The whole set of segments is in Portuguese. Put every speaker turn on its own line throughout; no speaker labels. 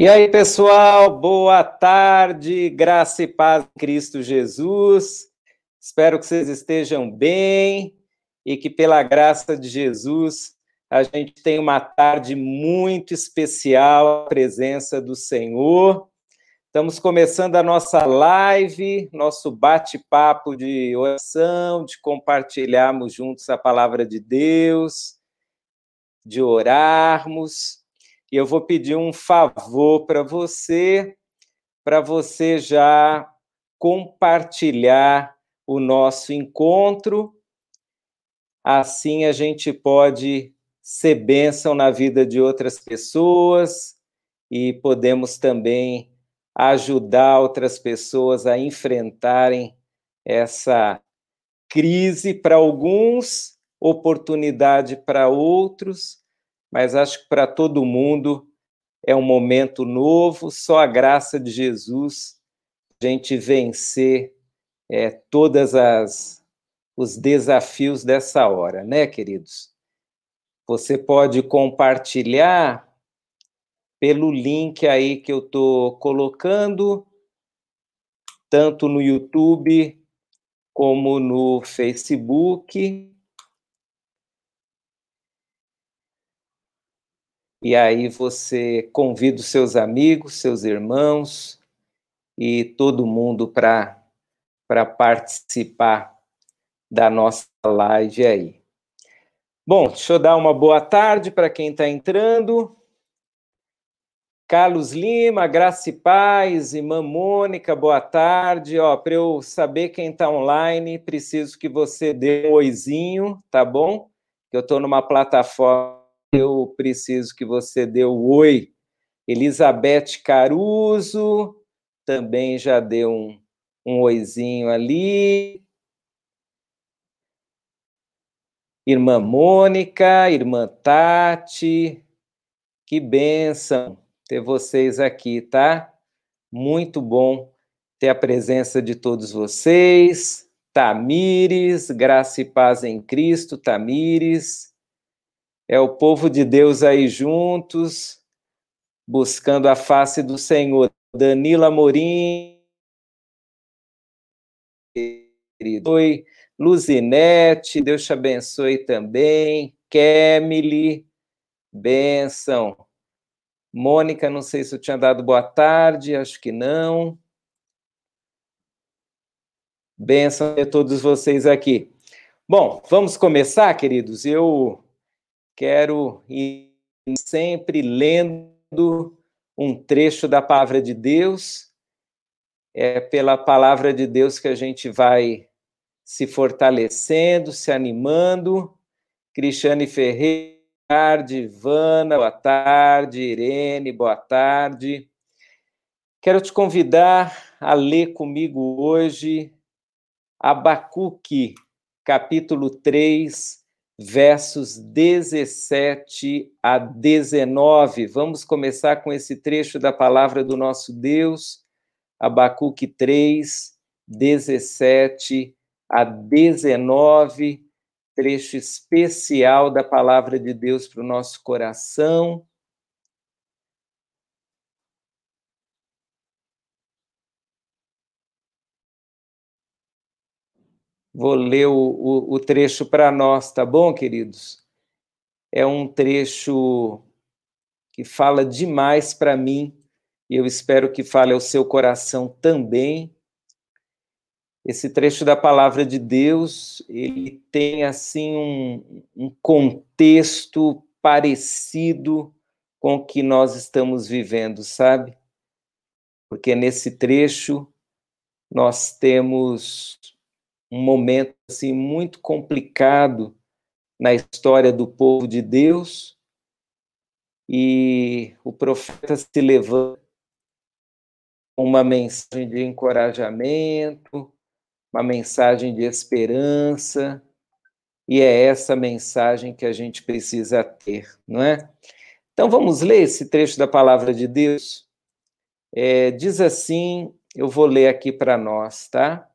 E aí, pessoal, boa tarde, graça e paz em Cristo Jesus. Espero que vocês estejam bem e que, pela graça de Jesus, a gente tenha uma tarde muito especial, a presença do Senhor. Estamos começando a nossa live, nosso bate-papo de oração, de compartilharmos juntos a palavra de Deus, de orarmos e eu vou pedir um favor para você, para você já compartilhar o nosso encontro. Assim a gente pode ser bênção na vida de outras pessoas e podemos também ajudar outras pessoas a enfrentarem essa crise para alguns, oportunidade para outros mas acho que para todo mundo é um momento novo, só a graça de Jesus a gente vencer é, todas as os desafios dessa hora, né, queridos? Você pode compartilhar pelo link aí que eu estou colocando, tanto no YouTube como no Facebook. E aí você convida os seus amigos, seus irmãos e todo mundo para participar da nossa live aí. Bom, deixa eu dar uma boa tarde para quem está entrando. Carlos Lima, Graça e Paz, Irmã Mônica, boa tarde. Ó, para eu saber quem está online, preciso que você dê um oizinho, tá bom? Eu estou numa plataforma eu preciso que você dê o oi. Elizabeth Caruso também já deu um, um oizinho ali. Irmã Mônica, irmã Tati, que benção ter vocês aqui, tá? Muito bom ter a presença de todos vocês. Tamires, graça e paz em Cristo, Tamires é o povo de Deus aí juntos, buscando a face do Senhor. Danila Morim, oi, Luzinete, Deus te abençoe também. Kemily, benção. Mônica, não sei se eu tinha dado boa tarde, acho que não. Benção a todos vocês aqui. Bom, vamos começar, queridos. Eu quero ir sempre lendo um trecho da palavra de Deus. É pela palavra de Deus que a gente vai se fortalecendo, se animando. Cristiane Ferreira, boa tarde. Ivana, boa tarde. Irene, boa tarde. Quero te convidar a ler comigo hoje Abacuque, capítulo 3, versos 17 a 19. Vamos começar com esse trecho da palavra do nosso Deus, Abacuque 3, 17 a 19, trecho especial da palavra de Deus para o nosso coração. Vou ler o, o, o trecho para nós, tá bom, queridos? É um trecho que fala demais para mim e eu espero que fale ao seu coração também. Esse trecho da palavra de Deus, ele tem assim um, um contexto parecido com o que nós estamos vivendo, sabe? Porque nesse trecho nós temos um momento assim muito complicado na história do povo de Deus e o profeta se levanta com uma mensagem de encorajamento, uma mensagem de esperança, e é essa mensagem que a gente precisa ter, não é? Então vamos ler esse trecho da palavra de Deus. É, diz assim, eu vou ler aqui para nós, tá?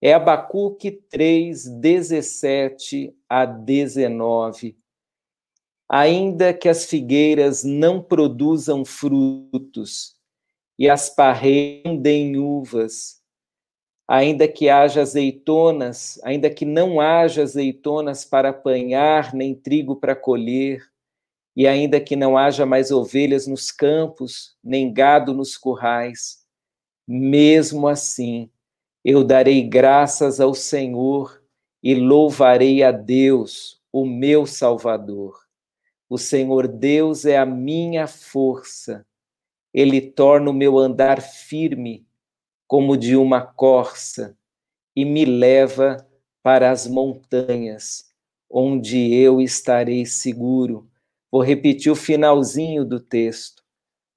É Abacuque 3, 17 a 19. ainda que as figueiras não produzam frutos e as parreiras deem uvas, ainda que haja azeitonas, ainda que não haja azeitonas para apanhar, nem trigo para colher, e ainda que não haja mais ovelhas nos campos, nem gado nos currais, mesmo assim eu darei graças ao Senhor e louvarei a Deus, o meu Salvador. O Senhor Deus é a minha força. Ele torna o meu andar firme, como de uma corça, e me leva para as montanhas, onde eu estarei seguro. Vou repetir o finalzinho do texto.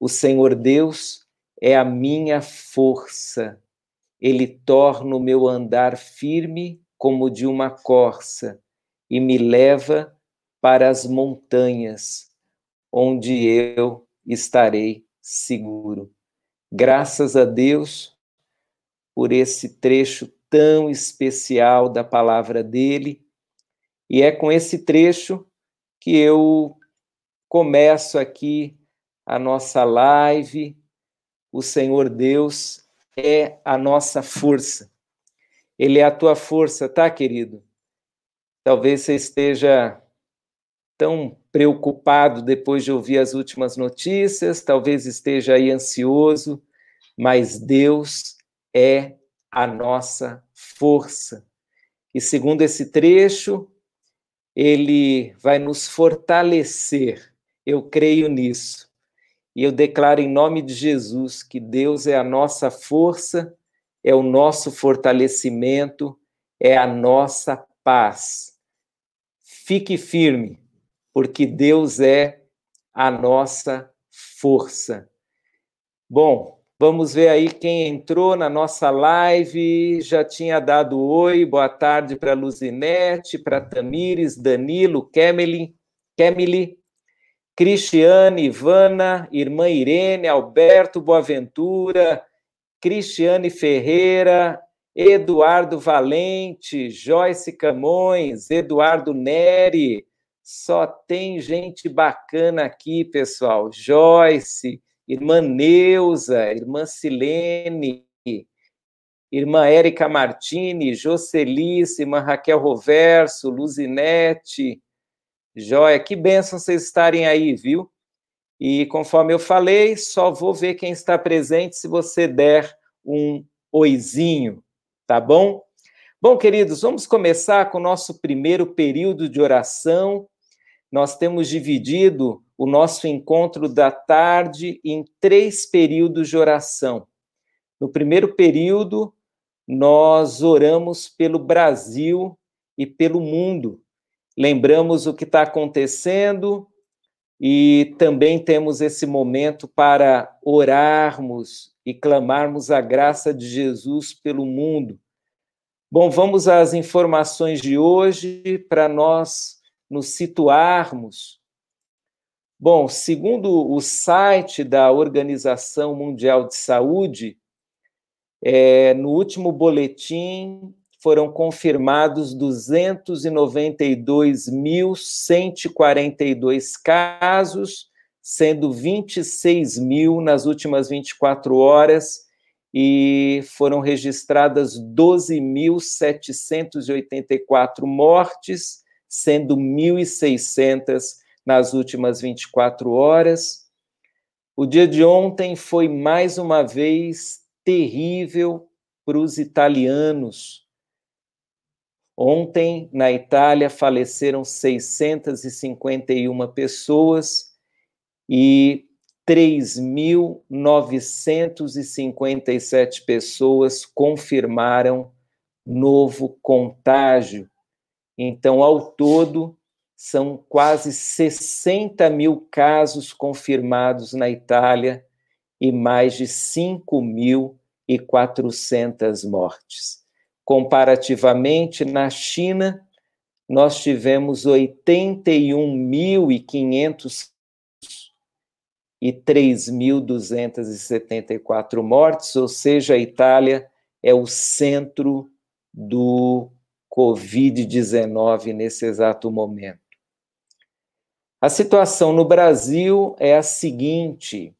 O Senhor Deus é a minha força. Ele torna o meu andar firme como de uma corça e me leva para as montanhas, onde eu estarei seguro. Graças a Deus por esse trecho tão especial da palavra dele. E é com esse trecho que eu começo aqui a nossa live. O Senhor Deus é a nossa força. Ele é a tua força, tá, querido? Talvez você esteja tão preocupado depois de ouvir as últimas notícias, talvez esteja aí ansioso, mas Deus é a nossa força. E segundo esse trecho, ele vai nos fortalecer. Eu creio nisso. E eu declaro em nome de Jesus que Deus é a nossa força é o nosso fortalecimento, é a nossa paz. Fique firme, porque Deus é a nossa força. Bom, vamos ver aí quem entrou na nossa live. Já tinha dado oi, boa tarde para Luzinete, para Tamires, Danilo, Kemily, Kemily, Cristiane, Ivana, irmã Irene, Alberto, Boaventura, Cristiane Ferreira, Eduardo Valente, Joyce Camões, Eduardo Neri. Só tem gente bacana aqui, pessoal. Joyce, irmã Neuza, irmã Silene, irmã Érica Martini, Jocelice, irmã Raquel Roverso, Luzinete. Joia, que bênção vocês estarem aí, viu? E conforme eu falei, só vou ver quem está presente se você der um oizinho, tá bom? Bom, queridos, vamos começar com o nosso primeiro período de oração. Nós temos dividido o nosso encontro da tarde em três períodos de oração. No primeiro período, nós oramos pelo Brasil e pelo mundo. Lembramos o que está acontecendo, e também temos esse momento para orarmos e clamarmos a graça de Jesus pelo mundo. Bom, vamos às informações de hoje para nós nos situarmos. Bom, segundo o site da Organização Mundial de Saúde, é, no último boletim foram confirmados 292.142 casos, sendo 26 mil nas últimas 24 horas, e foram registradas 12.784 mortes, sendo 1.600 nas últimas 24 horas. O dia de ontem foi mais uma vez terrível para os italianos, Ontem, na Itália, faleceram 651 pessoas e 3.957 pessoas confirmaram novo contágio. Então, ao todo, são quase 60 mil casos confirmados na Itália e mais de 5.400 mortes. Comparativamente, na China, nós tivemos 81.500 e 3.274 mortes, ou seja, a Itália é o centro do Covid-19 nesse exato momento. A situação no Brasil é a seguinte: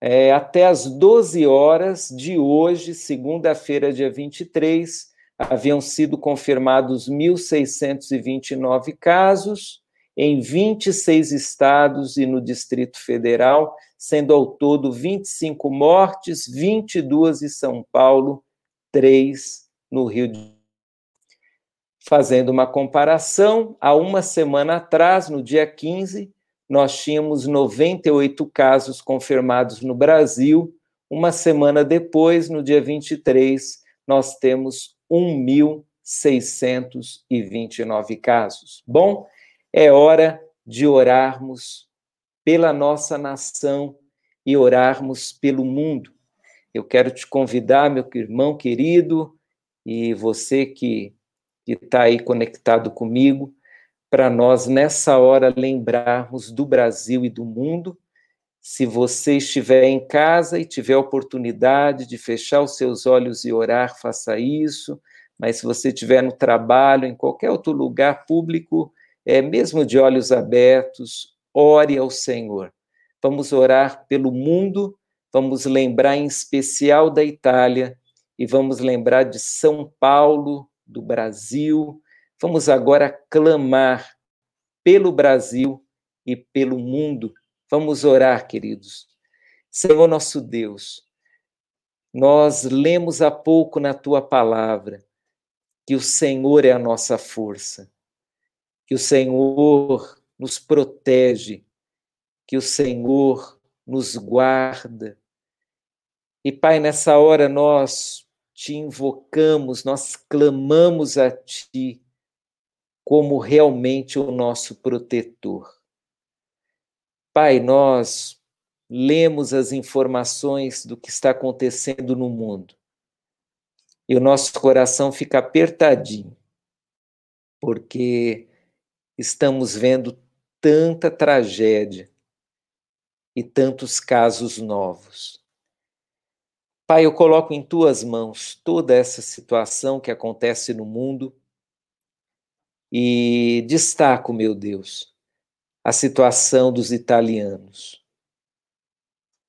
é, até as 12 horas de hoje, segunda-feira, dia 23, haviam sido confirmados 1.629 casos em 26 estados e no Distrito Federal, sendo ao todo 25 mortes, 22 em São Paulo, 3 no Rio de Janeiro. Fazendo uma comparação, há uma semana atrás, no dia 15, nós tínhamos 98 casos confirmados no Brasil. Uma semana depois, no dia 23, nós temos 1.629 casos. Bom, é hora de orarmos pela nossa nação e orarmos pelo mundo. Eu quero te convidar, meu irmão querido, e você que está aí conectado comigo, para nós, nessa hora, lembrarmos do Brasil e do mundo. Se você estiver em casa e tiver oportunidade de fechar os seus olhos e orar, faça isso. Mas se você estiver no trabalho, em qualquer outro lugar público, é mesmo de olhos abertos, ore ao Senhor. Vamos orar pelo mundo, vamos lembrar em especial da Itália e vamos lembrar de São Paulo, do Brasil, Vamos agora clamar pelo Brasil e pelo mundo. Vamos orar, queridos. Senhor nosso Deus, nós lemos há pouco na tua palavra que o Senhor é a nossa força, que o Senhor nos protege, que o Senhor nos guarda. E, Pai, nessa hora nós te invocamos, nós clamamos a Ti como realmente o nosso protetor. Pai, nós lemos as informações do que está acontecendo no mundo e o nosso coração fica apertadinho, porque estamos vendo tanta tragédia e tantos casos novos. Pai, eu coloco em tuas mãos toda essa situação que acontece no mundo e destaco, meu Deus, a situação dos italianos.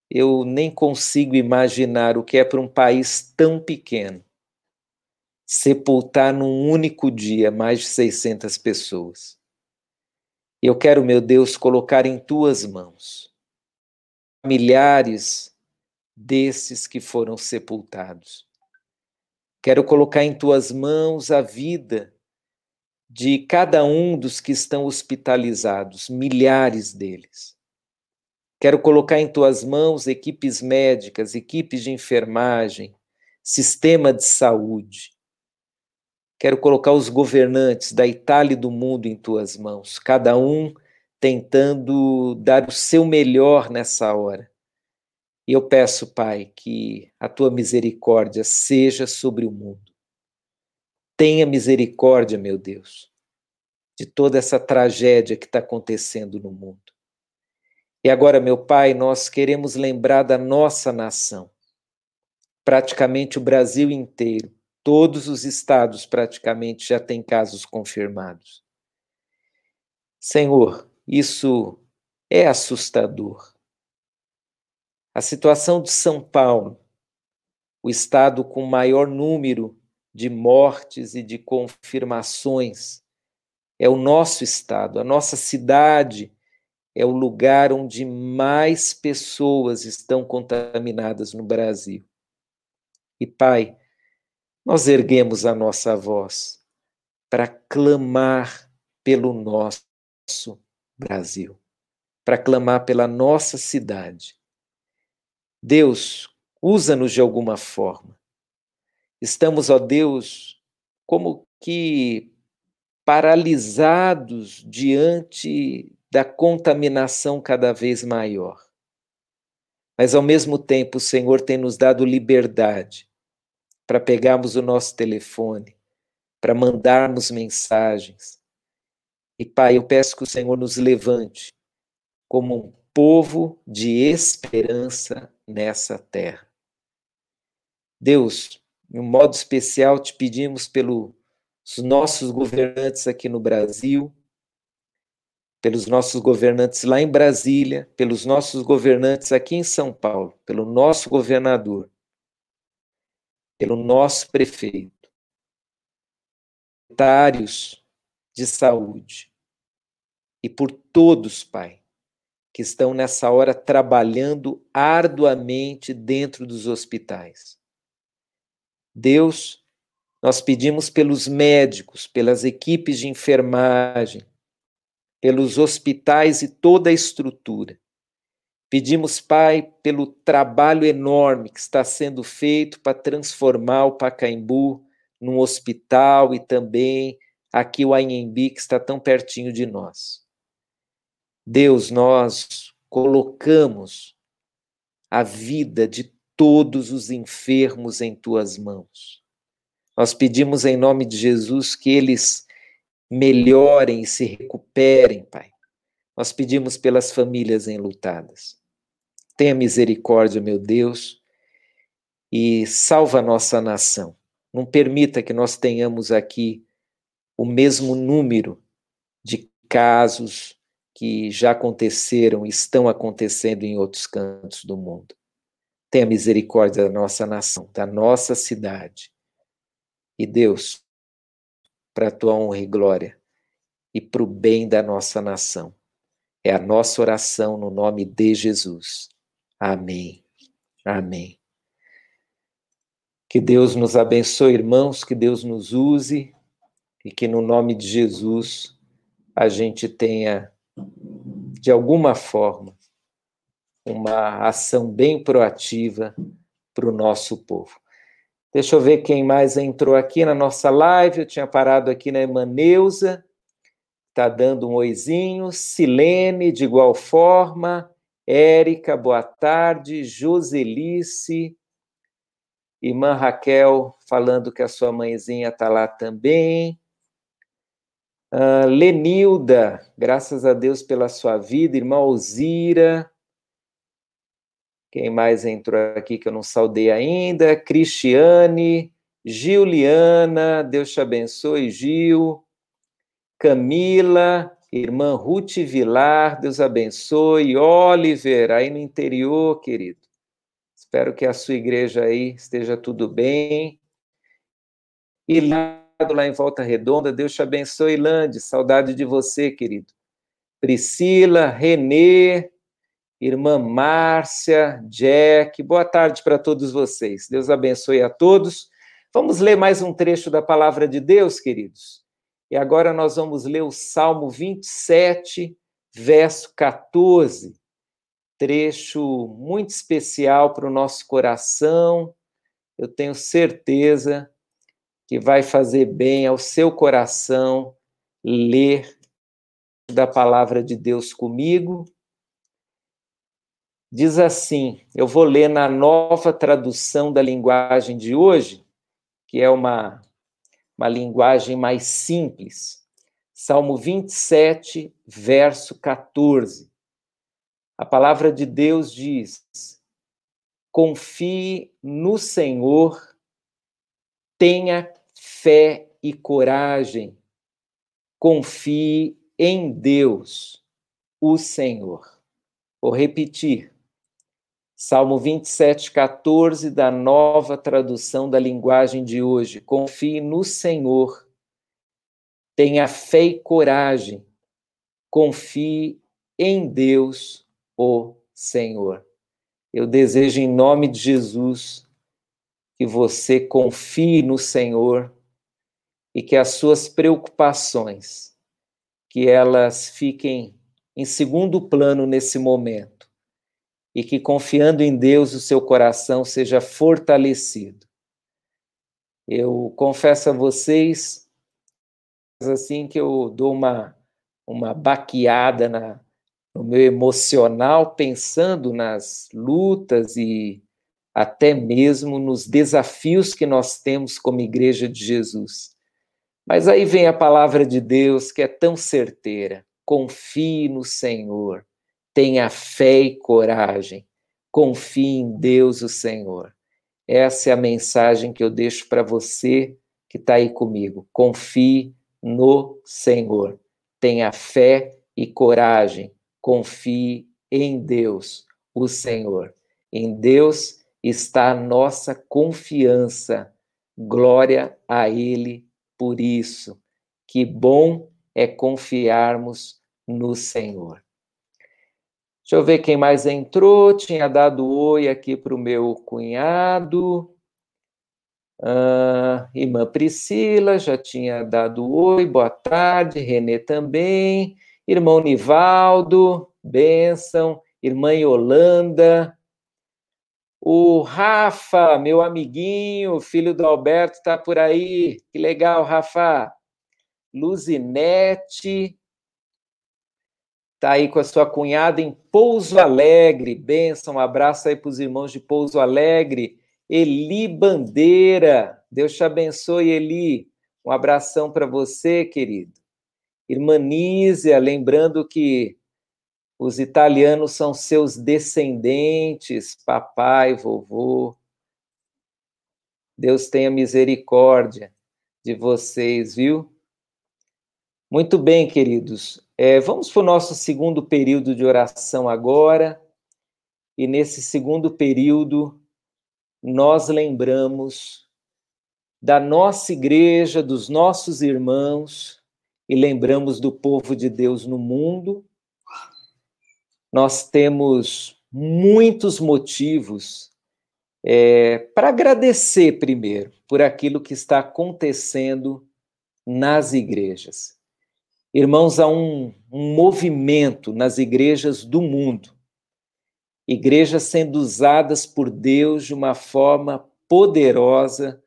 Eu nem consigo imaginar o que é para um país tão pequeno sepultar num único dia mais de 600 pessoas. Eu quero, meu Deus, colocar em tuas mãos milhares desses que foram sepultados. Quero colocar em tuas mãos a vida de cada um dos que estão hospitalizados, milhares deles. Quero colocar em tuas mãos equipes médicas, equipes de enfermagem, sistema de saúde. Quero colocar os governantes da Itália e do mundo em tuas mãos, cada um tentando dar o seu melhor nessa hora. E eu peço, Pai, que a tua misericórdia seja sobre o mundo Tenha misericórdia, meu Deus, de toda essa tragédia que está acontecendo no mundo. E agora, meu Pai, nós queremos lembrar da nossa nação, praticamente o Brasil inteiro, todos os estados praticamente já têm casos confirmados. Senhor, isso é assustador. A situação de São Paulo, o estado com maior número de mortes e de confirmações. É o nosso estado, a nossa cidade é o lugar onde mais pessoas estão contaminadas no Brasil. E, Pai, nós erguemos a nossa voz para clamar pelo nosso Brasil, para clamar pela nossa cidade. Deus, usa-nos de alguma forma. Estamos, ó Deus, como que paralisados diante da contaminação cada vez maior. Mas ao mesmo tempo, o Senhor tem nos dado liberdade para pegarmos o nosso telefone, para mandarmos mensagens. E Pai, eu peço que o Senhor nos levante como um povo de esperança nessa terra. Deus, em um modo especial, te pedimos pelos nossos governantes aqui no Brasil, pelos nossos governantes lá em Brasília, pelos nossos governantes aqui em São Paulo, pelo nosso governador, pelo nosso prefeito, secretários de saúde e por todos, Pai, que estão nessa hora trabalhando arduamente dentro dos hospitais. Deus, nós pedimos pelos médicos, pelas equipes de enfermagem, pelos hospitais e toda a estrutura. Pedimos, Pai, pelo trabalho enorme que está sendo feito para transformar o Pacaembu num hospital e também aqui o Anhembi, que está tão pertinho de nós. Deus, nós colocamos a vida de todos os enfermos em tuas mãos. Nós pedimos em nome de Jesus que eles melhorem e se recuperem, Pai. Nós pedimos pelas famílias enlutadas. Tenha misericórdia, meu Deus, e salva a nossa nação. Não permita que nós tenhamos aqui o mesmo número de casos que já aconteceram estão acontecendo em outros cantos do mundo. Tenha misericórdia da nossa nação, da nossa cidade. E Deus, para a tua honra e glória e para o bem da nossa nação. É a nossa oração no nome de Jesus. Amém. Amém. Que Deus nos abençoe, irmãos, que Deus nos use e que no nome de Jesus a gente tenha, de alguma forma, uma ação bem proativa para o nosso povo. Deixa eu ver quem mais entrou aqui na nossa live. Eu tinha parado aqui na Emaneusa, está dando um oizinho. Silene, de igual forma. Érica, boa tarde. Joselice. Irmã Raquel falando que a sua mãezinha está lá também. Uh, Lenilda, graças a Deus pela sua vida. Irmã Alzira, quem mais entrou aqui que eu não saudei ainda? Cristiane, Giuliana, Deus te abençoe, Gil. Camila, irmã Ruth Vilar, Deus abençoe. Oliver, aí no interior, querido. Espero que a sua igreja aí esteja tudo bem. E lá, lá em Volta Redonda, Deus te abençoe, Lande. Saudade de você, querido. Priscila, Renê, irmã Márcia, Jack, boa tarde para todos vocês. Deus abençoe a todos. Vamos ler mais um trecho da palavra de Deus, queridos. E agora nós vamos ler o Salmo 27, verso 14. Trecho muito especial para o nosso coração. Eu tenho certeza que vai fazer bem ao seu coração ler da palavra de Deus comigo Diz assim: eu vou ler na nova tradução da linguagem de hoje, que é uma, uma linguagem mais simples. Salmo 27, verso 14. A palavra de Deus diz: confie no Senhor, tenha fé e coragem, confie em Deus, o Senhor. Vou repetir. Salmo 27, 14, da nova tradução da linguagem de hoje. Confie no Senhor, tenha fé e coragem, confie em Deus, o Senhor. Eu desejo, em nome de Jesus, que você confie no Senhor e que as suas preocupações, que elas fiquem em segundo plano nesse momento e que, confiando em Deus, o seu coração seja fortalecido. Eu confesso a vocês, assim, que eu dou uma, uma baqueada na, no meu emocional, pensando nas lutas e até mesmo nos desafios que nós temos como Igreja de Jesus. Mas aí vem a palavra de Deus que é tão certeira: confie no Senhor tenha fé e coragem, confie em Deus, o Senhor. Essa é a mensagem que eu deixo para você que está aí comigo. Confie no Senhor, tenha fé e coragem. Confie em Deus, o Senhor. Em Deus está a nossa confiança. Glória a Ele por isso. Que bom é confiarmos no Senhor. Deixa eu ver quem mais entrou. Tinha dado oi aqui para o meu cunhado. Uh, irmã Priscila já tinha dado oi, boa tarde. Renê também. Irmão Nivaldo, bênção. Irmã Yolanda. O Rafa, meu amiguinho, filho do Alberto, está por aí. Que legal, Rafa. Luzinete, está aí com a sua cunhada em Pouso Alegre. Benção, um abraço aí para os irmãos de Pouso Alegre. Eli Bandeira, Deus te abençoe, Eli. Um abração para você, querido. Irmã Nízia, lembrando que os italianos são seus descendentes, papai, vovô. Deus tenha misericórdia de vocês, viu? Muito bem, queridos. É, vamos para o nosso segundo período de oração agora. E nesse segundo período, nós lembramos da nossa igreja, dos nossos irmãos, e lembramos do povo de Deus no mundo. Nós temos muitos motivos é, para agradecer, primeiro, por aquilo que está acontecendo nas igrejas. Irmãos, há um, um movimento nas igrejas do mundo, igrejas sendo usadas por Deus de uma forma poderosa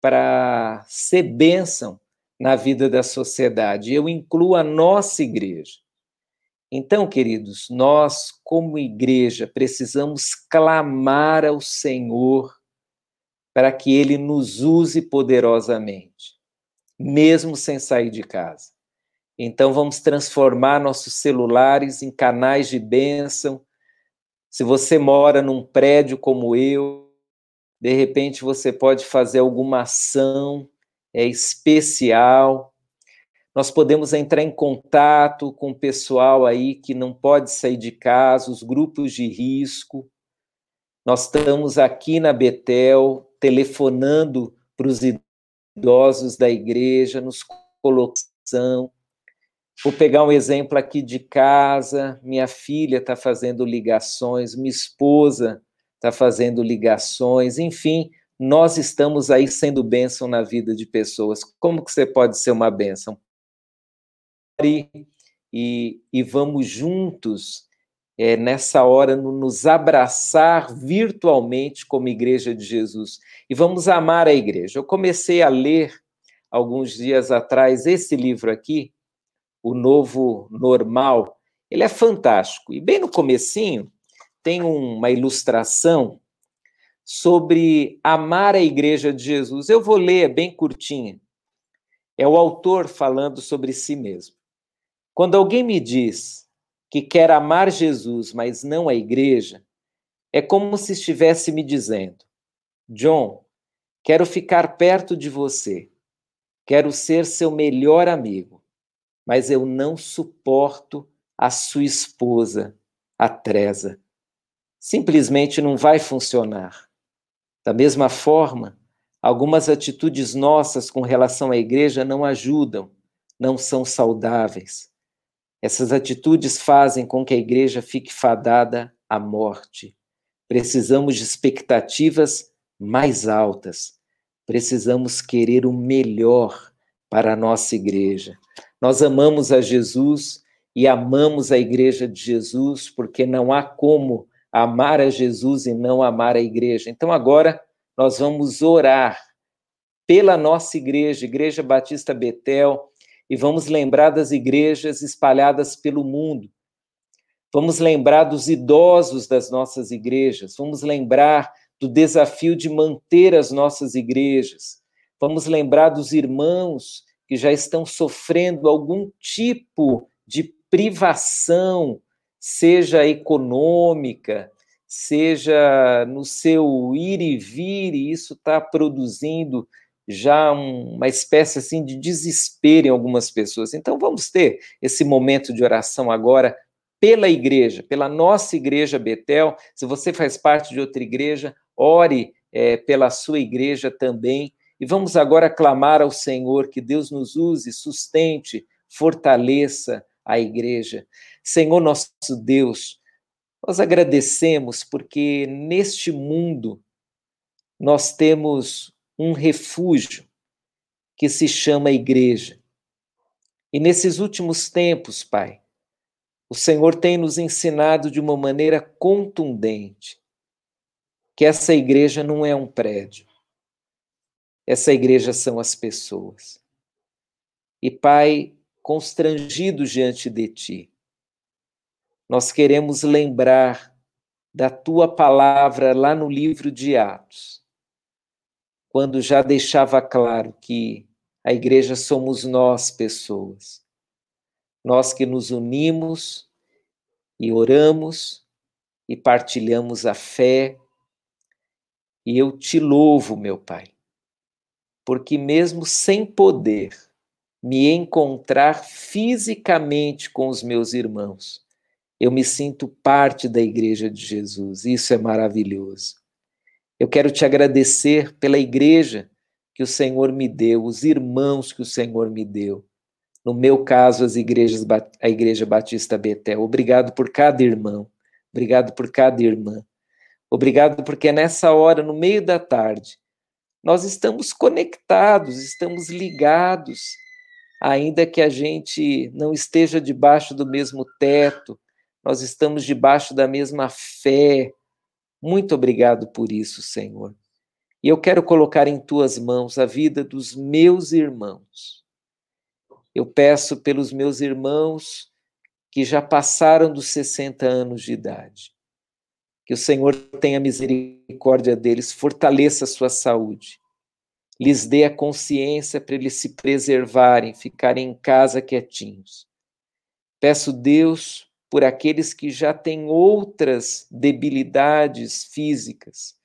para ser bênção na vida da sociedade. Eu incluo a nossa igreja. Então, queridos, nós, como igreja, precisamos clamar ao Senhor para que Ele nos use poderosamente, mesmo sem sair de casa. Então, vamos transformar nossos celulares em canais de bênção. Se você mora num prédio como eu, de repente você pode fazer alguma ação é, especial. Nós podemos entrar em contato com o pessoal aí que não pode sair de casa, os grupos de risco. Nós estamos aqui na Betel telefonando para os idosos da igreja, nos colocando Vou pegar um exemplo aqui de casa. Minha filha está fazendo ligações, minha esposa está fazendo ligações, enfim, nós estamos aí sendo bênção na vida de pessoas. Como que você pode ser uma bênção? E, e vamos juntos, é, nessa hora, nos abraçar virtualmente como Igreja de Jesus. E vamos amar a igreja. Eu comecei a ler, alguns dias atrás, esse livro aqui, o novo normal, ele é fantástico. E bem no comecinho tem uma ilustração sobre amar a igreja de Jesus. Eu vou ler, é bem curtinha. É o autor falando sobre si mesmo. Quando alguém me diz que quer amar Jesus, mas não a igreja, é como se estivesse me dizendo: John, quero ficar perto de você, quero ser seu melhor amigo, mas eu não suporto a sua esposa, a Tresa. Simplesmente não vai funcionar. Da mesma forma, algumas atitudes nossas com relação à igreja não ajudam, não são saudáveis. Essas atitudes fazem com que a igreja fique fadada à morte. Precisamos de expectativas mais altas. Precisamos querer o melhor para a nossa igreja. Nós amamos a Jesus e amamos a igreja de Jesus, porque não há como amar a Jesus e não amar a igreja. Então agora nós vamos orar pela nossa igreja, Igreja Batista Betel, e vamos lembrar das igrejas espalhadas pelo mundo. Vamos lembrar dos idosos das nossas igrejas, vamos lembrar do desafio de manter as nossas igrejas. Vamos lembrar dos irmãos que já estão sofrendo algum tipo de privação, seja econômica, seja no seu ir e vir, e isso está produzindo já uma espécie assim de desespero em algumas pessoas. Então vamos ter esse momento de oração agora pela igreja, pela nossa igreja Betel. Se você faz parte de outra igreja, ore é, pela sua igreja também. E vamos agora clamar ao Senhor que Deus nos use, sustente, fortaleça a igreja. Senhor nosso Deus, nós agradecemos porque neste mundo nós temos um refúgio que se chama igreja. E nesses últimos tempos, Pai, o Senhor tem nos ensinado de uma maneira contundente que essa igreja não é um prédio. Essa igreja são as pessoas. E, Pai, constrangidos diante de Ti, nós queremos lembrar da Tua palavra lá no livro de Atos, quando já deixava claro que a igreja somos nós, pessoas. Nós que nos unimos e oramos e partilhamos a fé. E eu te louvo, meu Pai, porque mesmo sem poder me encontrar fisicamente com os meus irmãos, eu me sinto parte da Igreja de Jesus. Isso é maravilhoso. Eu quero te agradecer pela igreja que o Senhor me deu, os irmãos que o Senhor me deu. No meu caso, as igrejas, a Igreja Batista Betel. Obrigado por cada irmão, obrigado por cada irmã. Obrigado porque nessa hora, no meio da tarde, nós estamos conectados, estamos ligados, ainda que a gente não esteja debaixo do mesmo teto, nós estamos debaixo da mesma fé. Muito obrigado por isso, Senhor. E eu quero colocar em tuas mãos a vida dos meus irmãos. Eu peço pelos meus irmãos que já passaram dos 60 anos de idade. Que o Senhor tenha misericórdia deles, fortaleça a sua saúde lhes dê a consciência para eles se preservarem, ficarem em casa quietinhos. Peço, Deus, por aqueles que já têm outras debilidades físicas.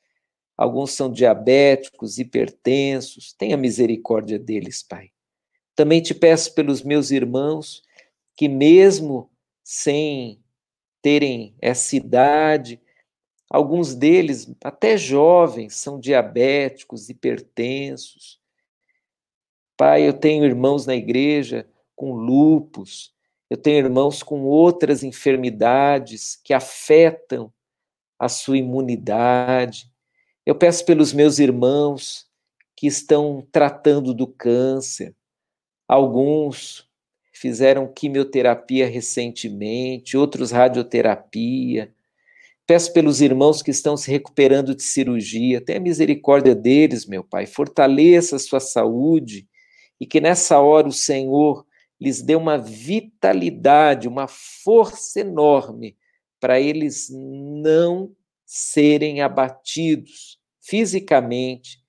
Alguns são diabéticos, hipertensos. Tenha misericórdia deles, Pai. Também te peço pelos meus irmãos que, mesmo sem terem essa idade, Alguns deles, até jovens, são diabéticos, hipertensos. Pai, eu tenho irmãos na igreja com lupus, eu tenho irmãos com outras enfermidades que afetam a sua imunidade. Eu peço pelos meus irmãos que estão tratando do câncer. Alguns fizeram quimioterapia recentemente, outros radioterapia. Peço pelos irmãos que estão se recuperando de cirurgia, tenha misericórdia deles, meu Pai, fortaleça a sua saúde e que nessa hora o Senhor lhes dê uma vitalidade, uma força enorme para eles não serem abatidos fisicamente.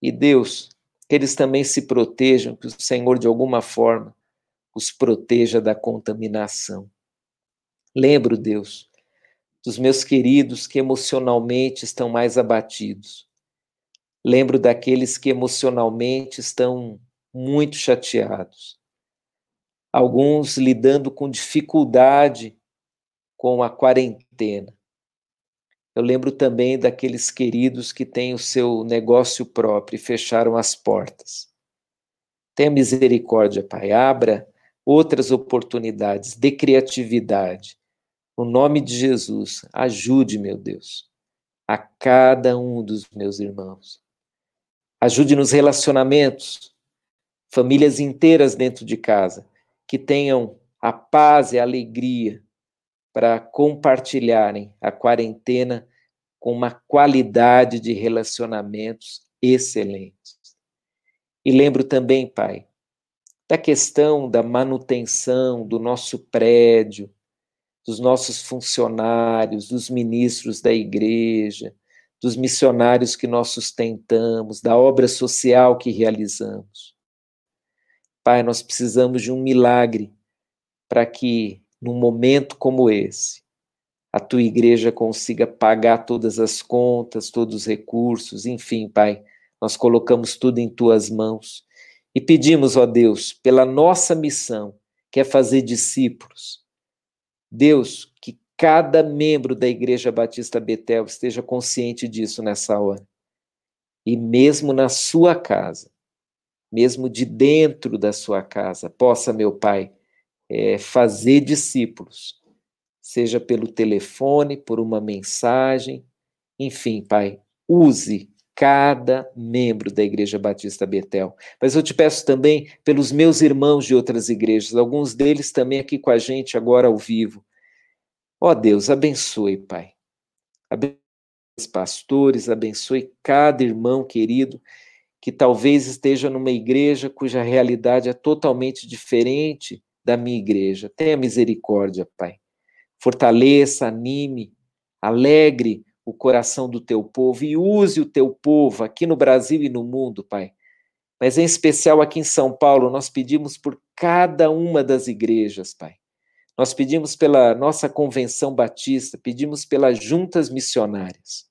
E Deus, que eles também se protejam, que o Senhor de alguma forma os proteja da contaminação. Lembro, Deus, dos meus queridos que emocionalmente estão mais abatidos. Lembro daqueles que emocionalmente estão muito chateados. Alguns lidando com dificuldade com a quarentena. Eu lembro também daqueles queridos que têm o seu negócio próprio e fecharam as portas. Tenha misericórdia, Pai. Abra outras oportunidades de criatividade, no nome de Jesus, ajude, meu Deus, a cada um dos meus irmãos. Ajude nos relacionamentos, famílias inteiras dentro de casa, que tenham a paz e a alegria para compartilharem a quarentena com uma qualidade de relacionamentos excelentes. E lembro também, Pai, da questão da manutenção do nosso prédio, dos nossos funcionários, dos ministros da igreja, dos missionários que nós sustentamos, da obra social que realizamos. Pai, nós precisamos de um milagre para que, num momento como esse, a tua igreja consiga pagar todas as contas, todos os recursos, enfim, Pai, nós colocamos tudo em tuas mãos e pedimos, ó Deus, pela nossa missão, que é fazer discípulos. Deus, que cada membro da Igreja Batista Betel esteja consciente disso nessa hora. E mesmo na sua casa, mesmo de dentro da sua casa, possa, meu Pai, é, fazer discípulos, seja pelo telefone, por uma mensagem, enfim, Pai, use cada membro da Igreja Batista Betel. Mas eu te peço também pelos meus irmãos de outras igrejas, alguns deles também aqui com a gente agora ao vivo. Ó oh, Deus, abençoe, Pai. Abençoe os pastores, abençoe cada irmão querido que talvez esteja numa igreja cuja realidade é totalmente diferente da minha igreja. Tenha misericórdia, Pai. Fortaleça, anime, alegre o coração do teu povo e use o teu povo aqui no Brasil e no mundo, Pai. Mas em especial aqui em São Paulo, nós pedimos por cada uma das igrejas, Pai. Nós pedimos pela nossa convenção batista, pedimos pelas juntas missionárias.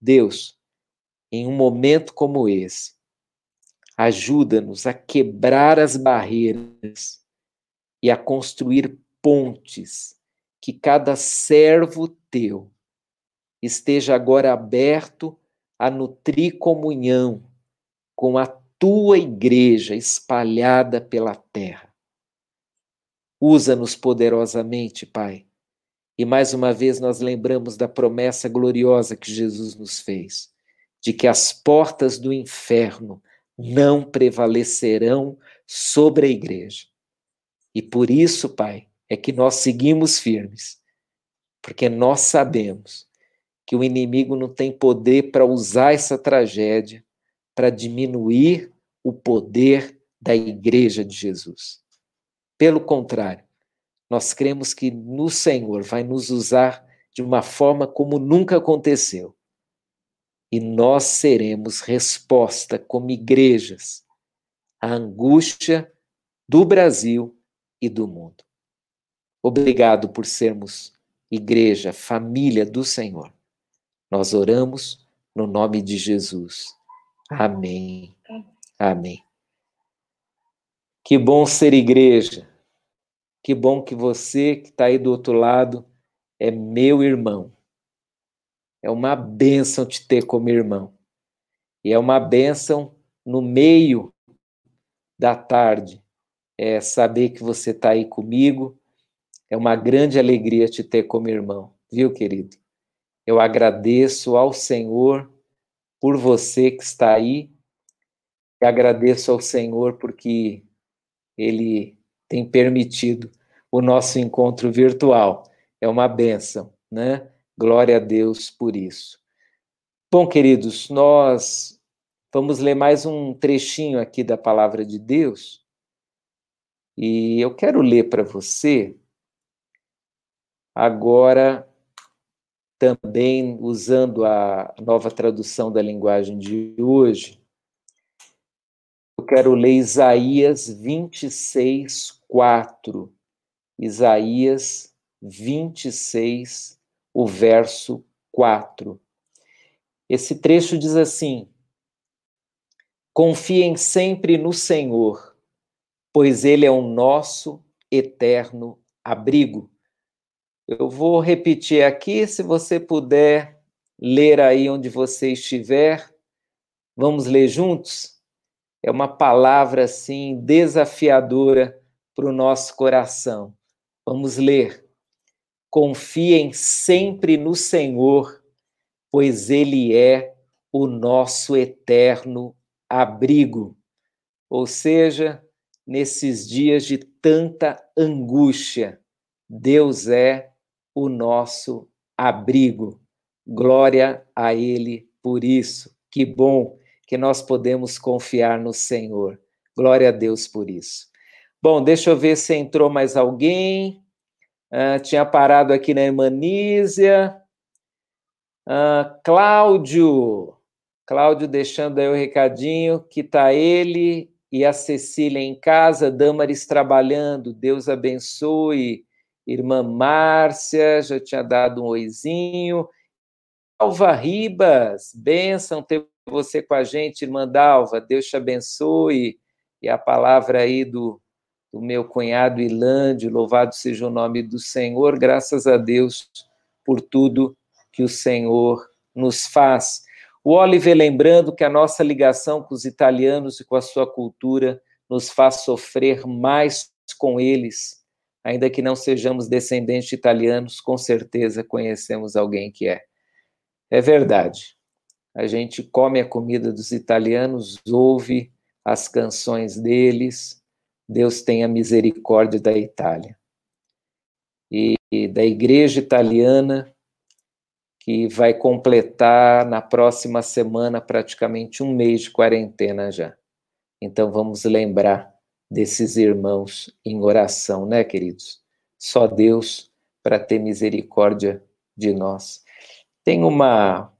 Deus, em um momento como esse, ajuda-nos a quebrar as barreiras e a construir pontes que cada servo teu esteja agora aberto a nutrir comunhão com a tua igreja espalhada pela terra. Usa-nos poderosamente, Pai. E mais uma vez nós lembramos da promessa gloriosa que Jesus nos fez, de que as portas do inferno não prevalecerão sobre a igreja. E por isso, Pai, é que nós seguimos firmes, porque nós sabemos que o inimigo não tem poder para usar essa tragédia para diminuir o poder da igreja de Jesus. Pelo contrário, nós cremos que no Senhor vai nos usar de uma forma como nunca aconteceu. E nós seremos resposta como igrejas à angústia do Brasil e do mundo. Obrigado por sermos igreja, família do Senhor. Nós oramos no nome de Jesus. Amém. Amém. Que bom ser igreja. Que bom que você que está aí do outro lado é meu irmão. É uma bênção te ter como irmão. E é uma bênção no meio da tarde. É saber que você está aí comigo. É uma grande alegria te ter como irmão, viu, querido? Eu agradeço ao Senhor por você que está aí. E agradeço ao Senhor porque Ele tem permitido o nosso encontro virtual. É uma benção, né? Glória a Deus por isso. Bom, queridos, nós vamos ler mais um trechinho aqui da palavra de Deus. E eu quero ler para você agora também usando a nova tradução da linguagem de hoje, eu quero ler Isaías 26, 4. Isaías 26, o verso 4. Esse trecho diz assim: Confiem sempre no Senhor, pois Ele é o nosso eterno abrigo. Eu vou repetir aqui, se você puder ler aí onde você estiver. Vamos ler juntos? É uma palavra assim desafiadora para o nosso coração. Vamos ler. Confiem sempre no Senhor, pois Ele é o nosso eterno abrigo. Ou seja, nesses dias de tanta angústia, Deus é o nosso abrigo. Glória a Ele por isso. Que bom que nós podemos confiar no Senhor. Glória a Deus por isso. Bom, deixa eu ver se entrou mais alguém. Uh, tinha parado aqui na Emanísia. Uh, Cláudio. Cláudio deixando aí o recadinho que tá ele e a Cecília em casa, Damaris trabalhando. Deus abençoe. Irmã Márcia, já tinha dado um oizinho. Alva Ribas, benção ter você com a gente, irmã Dalva. Deus te abençoe. E a palavra aí do, do meu cunhado Ilândio, louvado seja o nome do Senhor, graças a Deus por tudo que o Senhor nos faz. O Oliver lembrando que a nossa ligação com os italianos e com a sua cultura nos faz sofrer mais com eles, ainda que não sejamos descendentes de italianos, com certeza conhecemos alguém que é. É verdade. A gente come a comida dos italianos, ouve as canções deles. Deus tenha misericórdia da Itália. E, da igreja italiana, que vai completar na próxima semana praticamente um mês de quarentena já. Então vamos lembrar desses irmãos em oração, né, queridos? Só Deus para ter misericórdia de nós. Tem uma,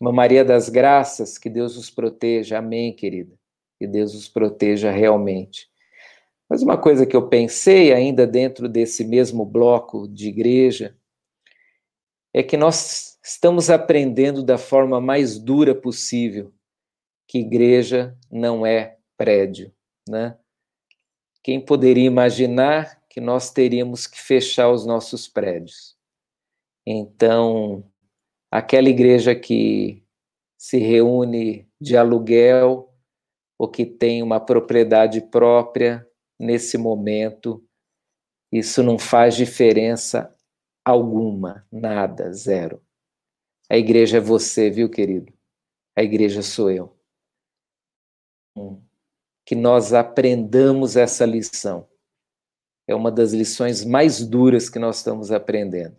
uma Maria das Graças, que Deus os proteja, amém, querida. Que Deus os proteja realmente. Mas uma coisa que eu pensei ainda dentro desse mesmo bloco de igreja é que nós estamos aprendendo da forma mais dura possível que igreja não é prédio, né? Quem poderia imaginar que nós teríamos que fechar os nossos prédios? Então, aquela igreja que se reúne de aluguel ou que tem uma propriedade própria nesse momento, isso não faz diferença alguma, nada, zero. A igreja é você, viu, querido? A igreja sou eu. Que nós aprendamos essa lição. É uma das lições mais duras que nós estamos aprendendo.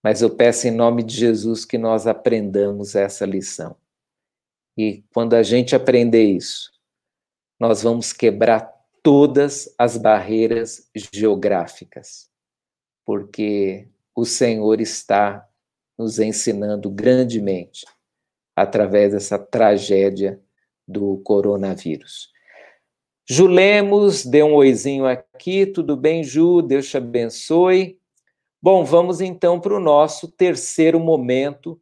Mas eu peço em nome de Jesus que nós aprendamos essa lição. E quando a gente aprender isso, nós vamos quebrar todas as barreiras geográficas, porque o Senhor está nos ensinando grandemente através dessa tragédia do coronavírus. Ju Lemos, dê um oizinho aqui, tudo bem, Ju? Deus te abençoe. Bom, vamos então para o nosso terceiro momento,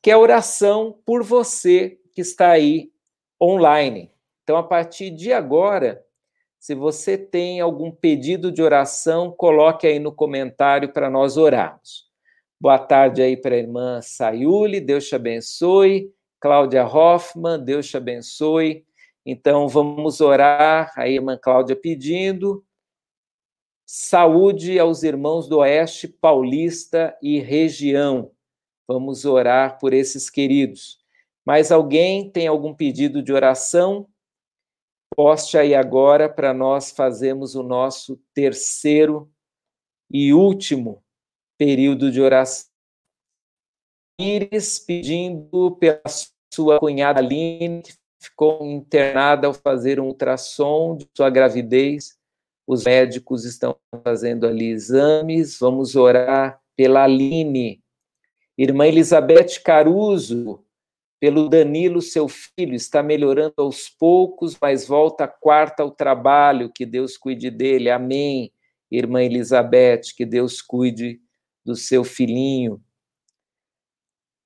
que é a oração por você que está aí online. Então, a partir de agora, se você tem algum pedido de oração, coloque aí no comentário para nós orarmos. Boa tarde aí para a irmã Sayuli, Deus te abençoe. Cláudia Hoffman, Deus te abençoe. Então, vamos orar, a irmã Cláudia pedindo. Saúde aos irmãos do Oeste Paulista e região. Vamos orar por esses queridos. Mais alguém tem algum pedido de oração? Poste aí agora para nós fazermos o nosso terceiro e último período de oração. Iris pedindo pela sua cunhada Aline, que ficou internada ao fazer um ultrassom de sua gravidez. Os médicos estão fazendo ali exames. Vamos orar pela Aline. Irmã Elizabeth Caruso, pelo Danilo, seu filho, está melhorando aos poucos, mas volta quarta ao trabalho. Que Deus cuide dele. Amém. Irmã Elizabeth, que Deus cuide do seu filhinho.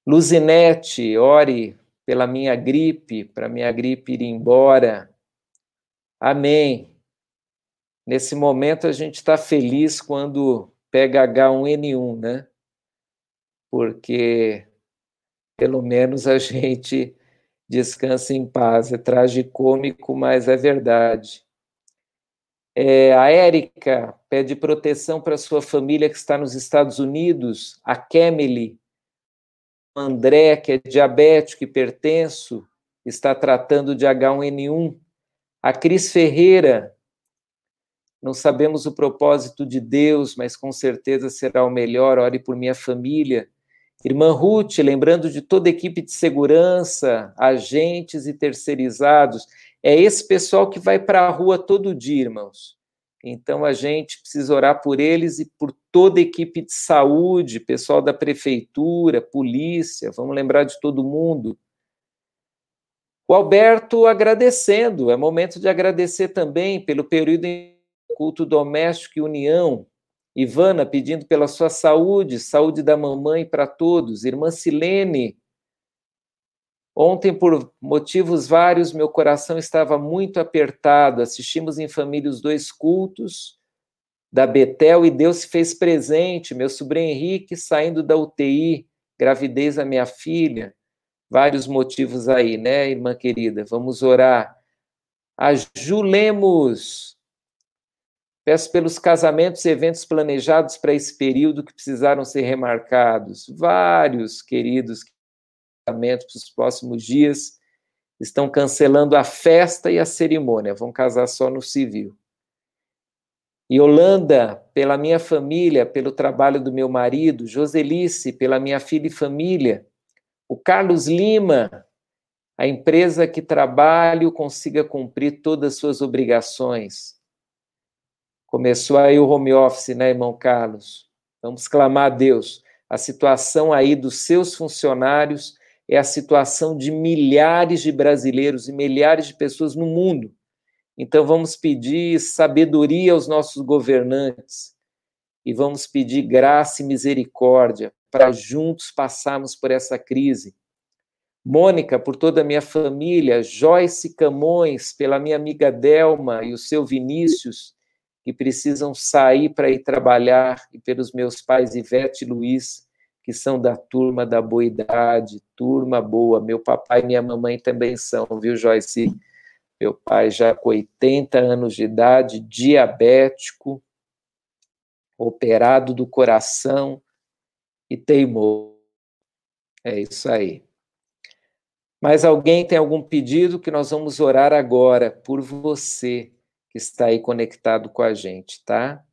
Luzinete, ore pela minha gripe, para minha gripe ir embora. Amém. Nesse momento a gente está feliz quando pega H1N1, né? Porque pelo menos a gente descansa em paz. É tragicômico, mas é verdade. É, a Érica pede proteção para sua família que está nos Estados Unidos. A Kemily, André, que é diabético e pertenço, está tratando de H1N1. A Cris Ferreira, não sabemos o propósito de Deus, mas com certeza será o melhor. Ore por minha família. Irmã Ruth, lembrando de toda a equipe de segurança, agentes e terceirizados. É esse pessoal que vai para a rua todo dia, irmãos. Então a gente precisa orar por eles e por toda a equipe de saúde, pessoal da prefeitura, polícia, vamos lembrar de todo mundo. O Alberto agradecendo, é momento de agradecer também pelo período em culto doméstico e união. Ivana pedindo pela sua saúde, saúde da mamãe para todos. Irmã Silene, Ontem, por motivos vários, meu coração estava muito apertado. Assistimos em família os dois cultos da Betel e Deus se fez presente. Meu sobrinho Henrique saindo da UTI, gravidez da minha filha. Vários motivos aí, né, irmã querida? Vamos orar. Ajulemos. Peço pelos casamentos e eventos planejados para esse período que precisaram ser remarcados. Vários queridos para os próximos dias, estão cancelando a festa e a cerimônia, vão casar só no civil. E Holanda, pela minha família, pelo trabalho do meu marido, Joselice, pela minha filha e família, o Carlos Lima, a empresa que trabalho consiga cumprir todas as suas obrigações. Começou aí o home office, né, irmão Carlos? Vamos clamar a Deus. A situação aí dos seus funcionários é a situação de milhares de brasileiros e milhares de pessoas no mundo. Então, vamos pedir sabedoria aos nossos governantes e vamos pedir graça e misericórdia para juntos passarmos por essa crise. Mônica, por toda a minha família, Joyce Camões, pela minha amiga Delma e o seu Vinícius, que precisam sair para ir trabalhar, e pelos meus pais Ivete e Luiz, que são da turma da boa idade, turma boa. Meu papai e minha mamãe também são, viu, Joyce? Meu pai já com 80 anos de idade, diabético, operado do coração e teimou. É isso aí. Mas alguém tem algum pedido que nós vamos orar agora por você que está aí conectado com a gente, tá?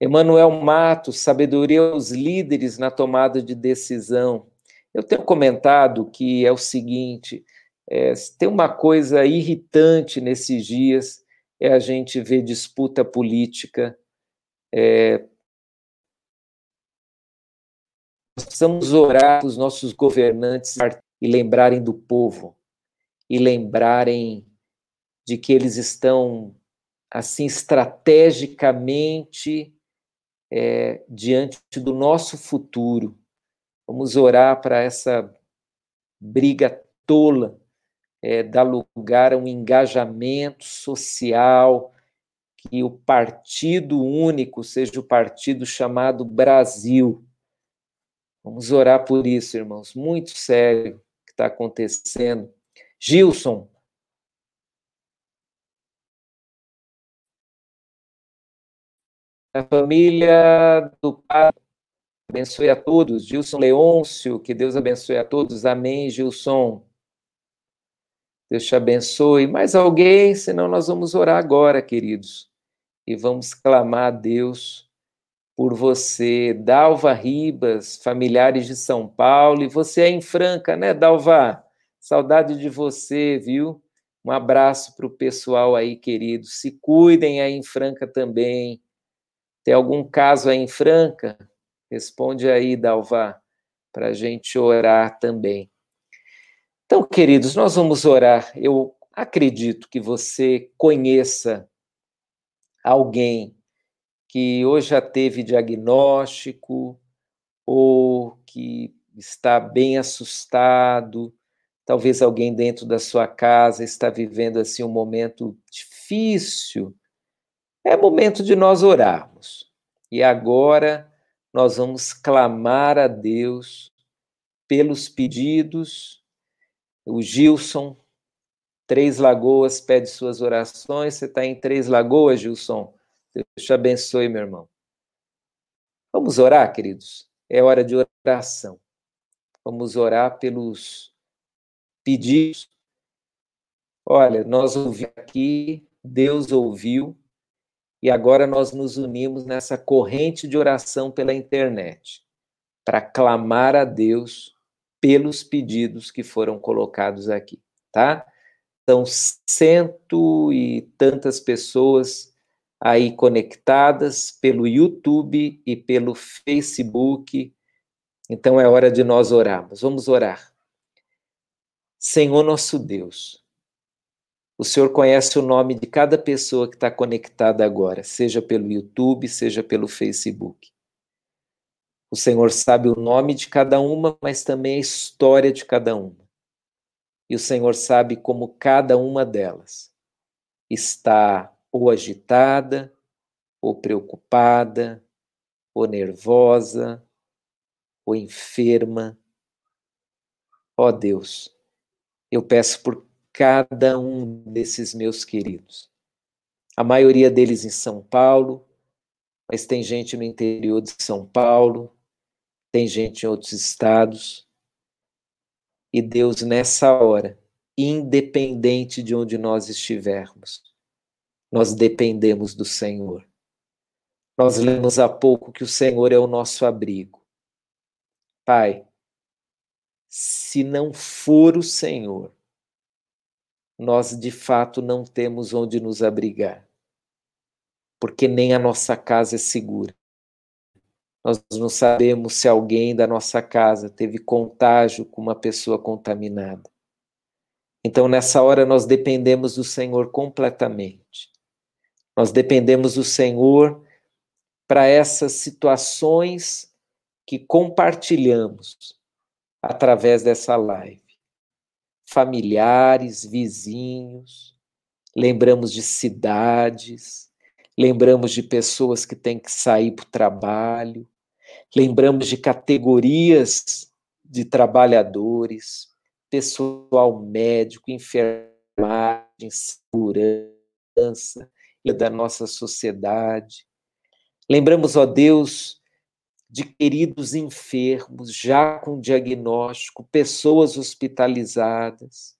Emanuel Matos, sabedoria aos líderes na tomada de decisão. Eu tenho comentado que é o seguinte: é, tem uma coisa irritante nesses dias, é a gente ver disputa política. É, precisamos orar os nossos governantes e lembrarem do povo, e lembrarem de que eles estão, assim, estrategicamente é, diante do nosso futuro. Vamos orar para essa briga tola, é, dar lugar a um engajamento social, que o partido único seja o partido chamado Brasil. Vamos orar por isso, irmãos. Muito sério o que está acontecendo. Gilson, a família do Pai, abençoe a todos. Gilson Leôncio, que Deus abençoe a todos. Amém, Gilson. Deus te abençoe. Mais alguém? Senão nós vamos orar agora, queridos. E vamos clamar a Deus por você. Dalva Ribas, familiares de São Paulo. E você é em Franca, né, Dalva? Saudade de você, viu? Um abraço para o pessoal aí, queridos. Se cuidem aí em Franca também. Tem algum caso aí em Franca? Responde aí, Dalva, para a gente orar também. Então, queridos, nós vamos orar. Eu acredito que você conheça alguém que hoje já teve diagnóstico ou que está bem assustado, talvez alguém dentro da sua casa está vivendo assim um momento difícil é momento de nós orarmos. E agora nós vamos clamar a Deus pelos pedidos. O Gilson, Três Lagoas, pede suas orações. Você está em Três Lagoas, Gilson? Deus te abençoe, meu irmão. Vamos orar, queridos? É hora de oração. Vamos orar pelos pedidos. Olha, nós ouvimos aqui, Deus ouviu, e agora nós nos unimos nessa corrente de oração pela internet para clamar a Deus pelos pedidos que foram colocados aqui, tá? São cento e tantas pessoas aí conectadas pelo YouTube e pelo Facebook. Então é hora de nós orarmos. Vamos orar. Senhor nosso Deus, o Senhor conhece o nome de cada pessoa que está conectada agora, seja pelo YouTube, seja pelo Facebook. O Senhor sabe o nome de cada uma, mas também a história de cada uma. E o Senhor sabe como cada uma delas está ou agitada, ou preocupada, ou nervosa, ou enferma. Ó oh Deus, eu peço por cada um desses meus queridos. A maioria deles em São Paulo, mas tem gente no interior de São Paulo, tem gente em outros estados. E Deus, nessa hora, independente de onde nós estivermos, nós dependemos do Senhor. Nós lemos há pouco que o Senhor é o nosso abrigo. Pai, se não for o Senhor, nós de fato não temos onde nos abrigar, porque nem a nossa casa é segura. Nós não sabemos se alguém da nossa casa teve contágio com uma pessoa contaminada. Então, nessa hora, nós dependemos do Senhor completamente. Nós dependemos do Senhor para essas situações que compartilhamos através dessa live. Familiares, vizinhos, lembramos de cidades, lembramos de pessoas que têm que sair para o trabalho, lembramos de categorias de trabalhadores, pessoal médico, enfermagem, segurança da nossa sociedade. Lembramos, ó Deus, de queridos enfermos, já com diagnóstico, pessoas hospitalizadas.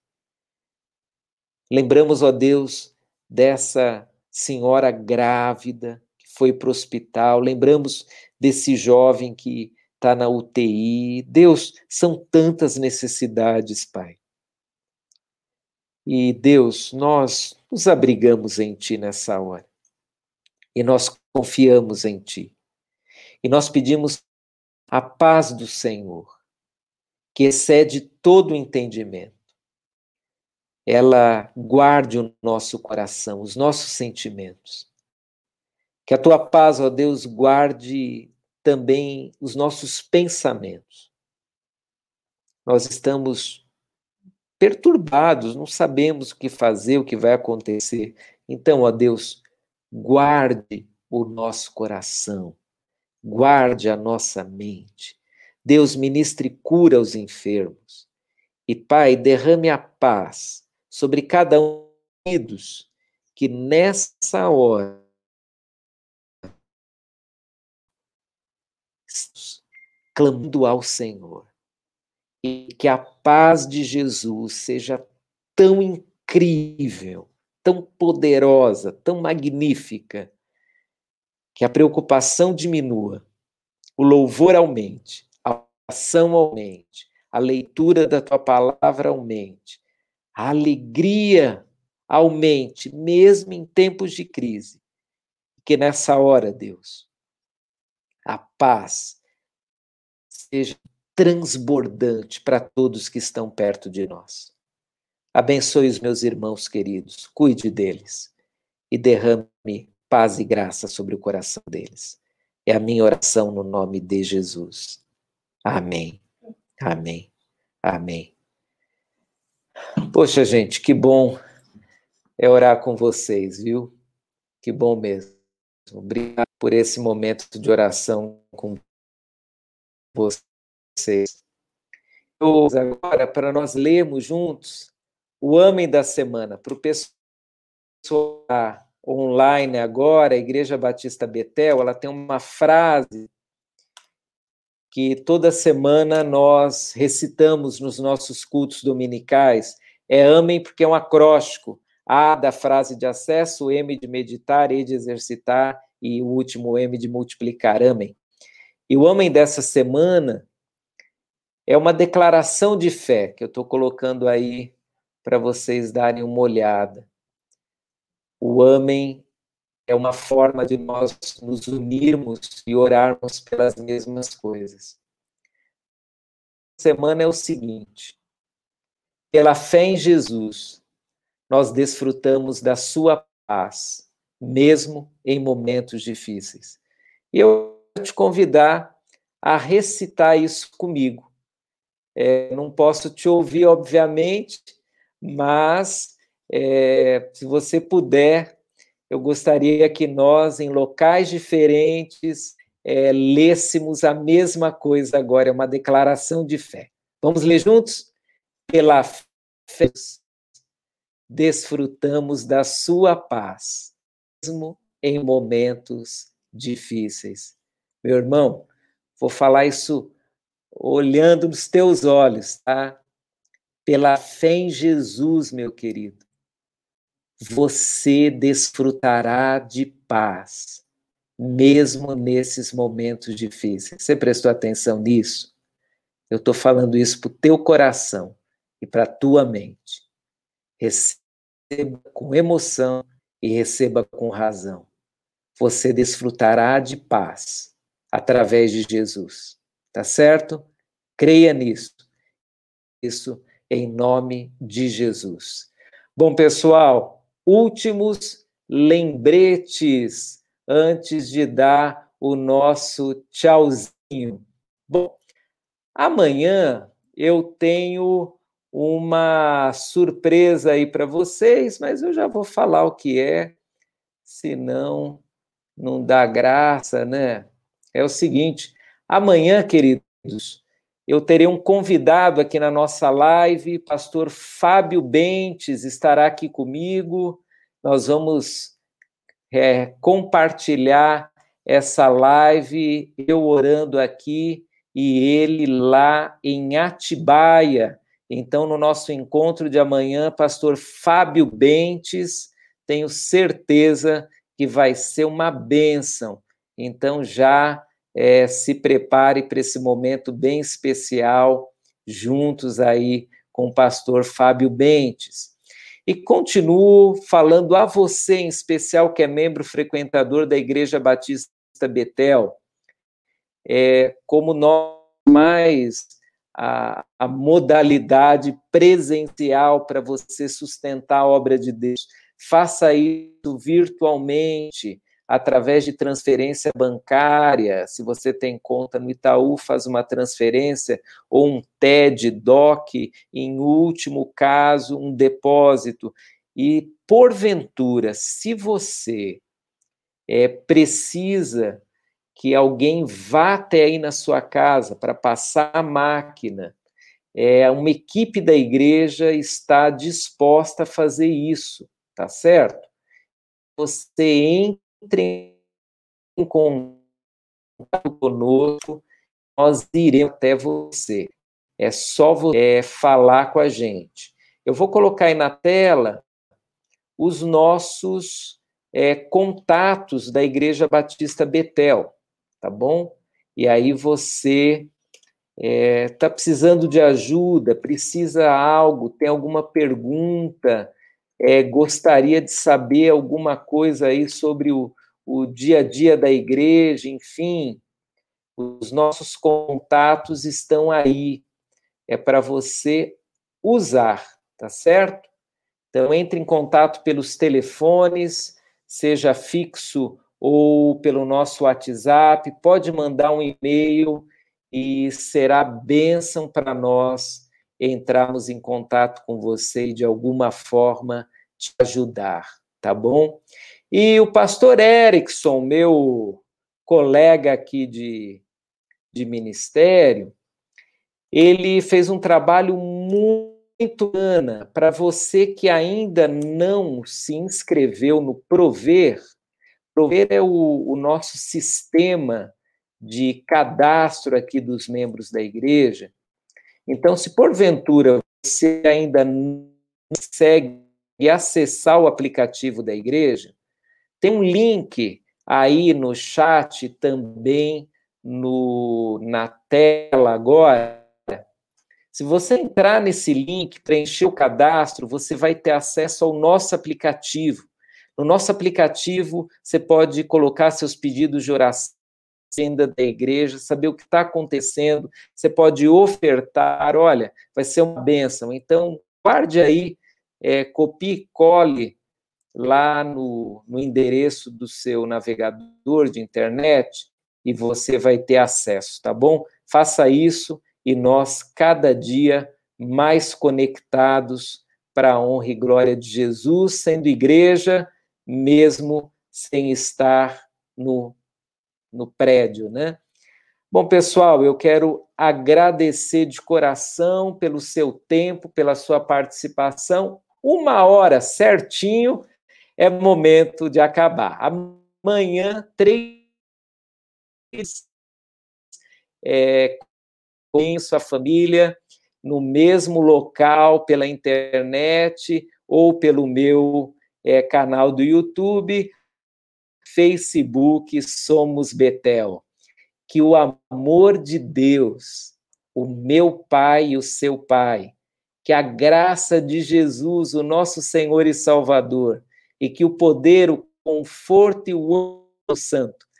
Lembramos, ó Deus, dessa senhora grávida que foi para o hospital, lembramos desse jovem que está na UTI. Deus, são tantas necessidades, Pai. E Deus, nós nos abrigamos em Ti nessa hora. E nós confiamos em Ti. E nós pedimos a paz do Senhor, que excede todo o entendimento ela guarde o nosso coração, os nossos sentimentos. Que a tua paz, ó Deus, guarde também os nossos pensamentos. Nós estamos perturbados, não sabemos o que fazer, o que vai acontecer. Então, ó Deus, guarde o nosso coração, guarde a nossa mente. Deus ministre cura aos enfermos. E, Pai, derrame a paz sobre cada um dos que nessa hora clamando ao Senhor e que a paz de Jesus seja tão incrível, tão poderosa, tão magnífica, que a preocupação diminua, o louvor aumente, a ação aumente, a leitura da tua palavra aumente, a alegria aumente, mesmo em tempos de crise. Que nessa hora, Deus, a paz seja transbordante para todos que estão perto de nós. Abençoe os meus irmãos queridos, cuide deles e derrame paz e graça sobre o coração deles. É a minha oração no nome de Jesus. Amém. Amém. Amém. Poxa, gente, que bom é orar com vocês, viu? Que bom mesmo. Obrigado por esse momento de oração com vocês. Agora, para nós lermos juntos o Amém da Semana, para o pessoal online agora, a Igreja Batista Betel, ela tem uma frase que toda semana nós recitamos nos nossos cultos dominicais, é amém porque é um acróstico. A da frase de acesso, M de meditar, E de exercitar e o último M de multiplicar. Amém. E o amém dessa semana é uma declaração de fé que eu estou colocando aí para vocês darem uma olhada. O amém é uma forma de nós nos unirmos e orarmos pelas mesmas coisas. A semana é o seguinte: pela fé em Jesus, nós desfrutamos da sua paz, mesmo em momentos difíceis. E eu vou te convidar a recitar isso comigo. É, não posso te ouvir, obviamente, mas é, se você puder, eu gostaria que nós, em locais diferentes, é, lêssemos a mesma coisa agora, é uma declaração de fé. Vamos ler juntos? Pela fé, desfrutamos da sua paz, mesmo em momentos difíceis. Meu irmão, vou falar isso olhando nos teus olhos, tá? Pela fé em Jesus, meu querido, você desfrutará de paz, mesmo nesses momentos difíceis. Você prestou atenção nisso? Eu estou falando isso para o teu coração e para a tua mente. Receba com emoção e receba com razão. Você desfrutará de paz através de Jesus. Tá certo? Creia nisso. Isso em nome de Jesus. Bom, pessoal, últimos lembretes antes de dar o nosso tchauzinho. Bom, amanhã eu tenho uma surpresa aí para vocês, mas eu já vou falar o que é, senão não dá graça, né? É o seguinte, amanhã, queridos, eu terei um convidado aqui na nossa live, pastor Fábio Bentes estará aqui comigo. Nós vamos é, compartilhar essa live, eu orando aqui e ele lá em Atibaia. Então, no nosso encontro de amanhã, pastor Fábio Bentes, tenho certeza que vai ser uma bênção. Então, já é, se prepare para esse momento bem especial, juntos aí com o pastor Fábio Bentes. E continuo falando a você, em especial, que é membro frequentador da Igreja Batista Betel, é, como nós mais a, a modalidade presencial para você sustentar a obra de Deus. Faça isso virtualmente, através de transferência bancária. Se você tem conta no Itaú, faz uma transferência, ou um TED, DOC, em último caso, um depósito. E, porventura, se você é, precisa que alguém vá até aí na sua casa para passar a máquina, é, uma equipe da igreja está disposta a fazer isso, tá certo? Você entra entre em contato conosco, nós iremos até você. É só você é, falar com a gente. Eu vou colocar aí na tela os nossos é, contatos da Igreja Batista Betel, tá bom? E aí você está é, tá precisando de ajuda, precisa algo, tem alguma pergunta, é, gostaria de saber alguma coisa aí sobre o, o dia a dia da igreja, enfim, os nossos contatos estão aí, é para você usar, tá certo? Então, entre em contato pelos telefones, seja fixo ou pelo nosso WhatsApp, pode mandar um e-mail e será bênção para nós entrarmos em contato com você e de alguma forma te ajudar, tá bom? E o pastor Erickson, meu colega aqui de, de ministério, ele fez um trabalho muito bacana para você que ainda não se inscreveu no Prover. Prover é o, o nosso sistema de cadastro aqui dos membros da igreja. Então, se porventura você ainda não consegue acessar o aplicativo da igreja, tem um link aí no chat também no, na tela agora. Se você entrar nesse link, preencher o cadastro, você vai ter acesso ao nosso aplicativo. No nosso aplicativo, você pode colocar seus pedidos de oração da igreja, saber o que está acontecendo, você pode ofertar, olha, vai ser uma bênção. Então, guarde aí, é, copie, cole lá no, no endereço do seu navegador de internet e você vai ter acesso, tá bom? Faça isso e nós, cada dia, mais conectados para a honra e glória de Jesus, sendo igreja, mesmo sem estar no, no prédio, né? Bom, pessoal, eu quero agradecer de coração pelo seu tempo, pela sua participação. Uma hora certinho é momento de acabar. Amanhã, três é, com sua família no mesmo local pela internet ou pelo meu é, canal do YouTube, Facebook Somos Betel. Que o amor de Deus, o meu Pai e o seu Pai, que a graça de Jesus, o nosso Senhor e Salvador, e que o poder, o conforto e o Santo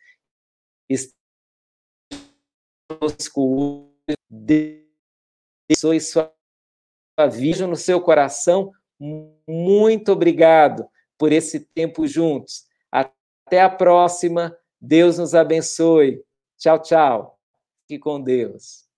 conosco abençoe sua vida no seu coração. Muito obrigado por esse tempo juntos. Até a próxima. Deus nos abençoe. Tchau, tchau. Fique com Deus.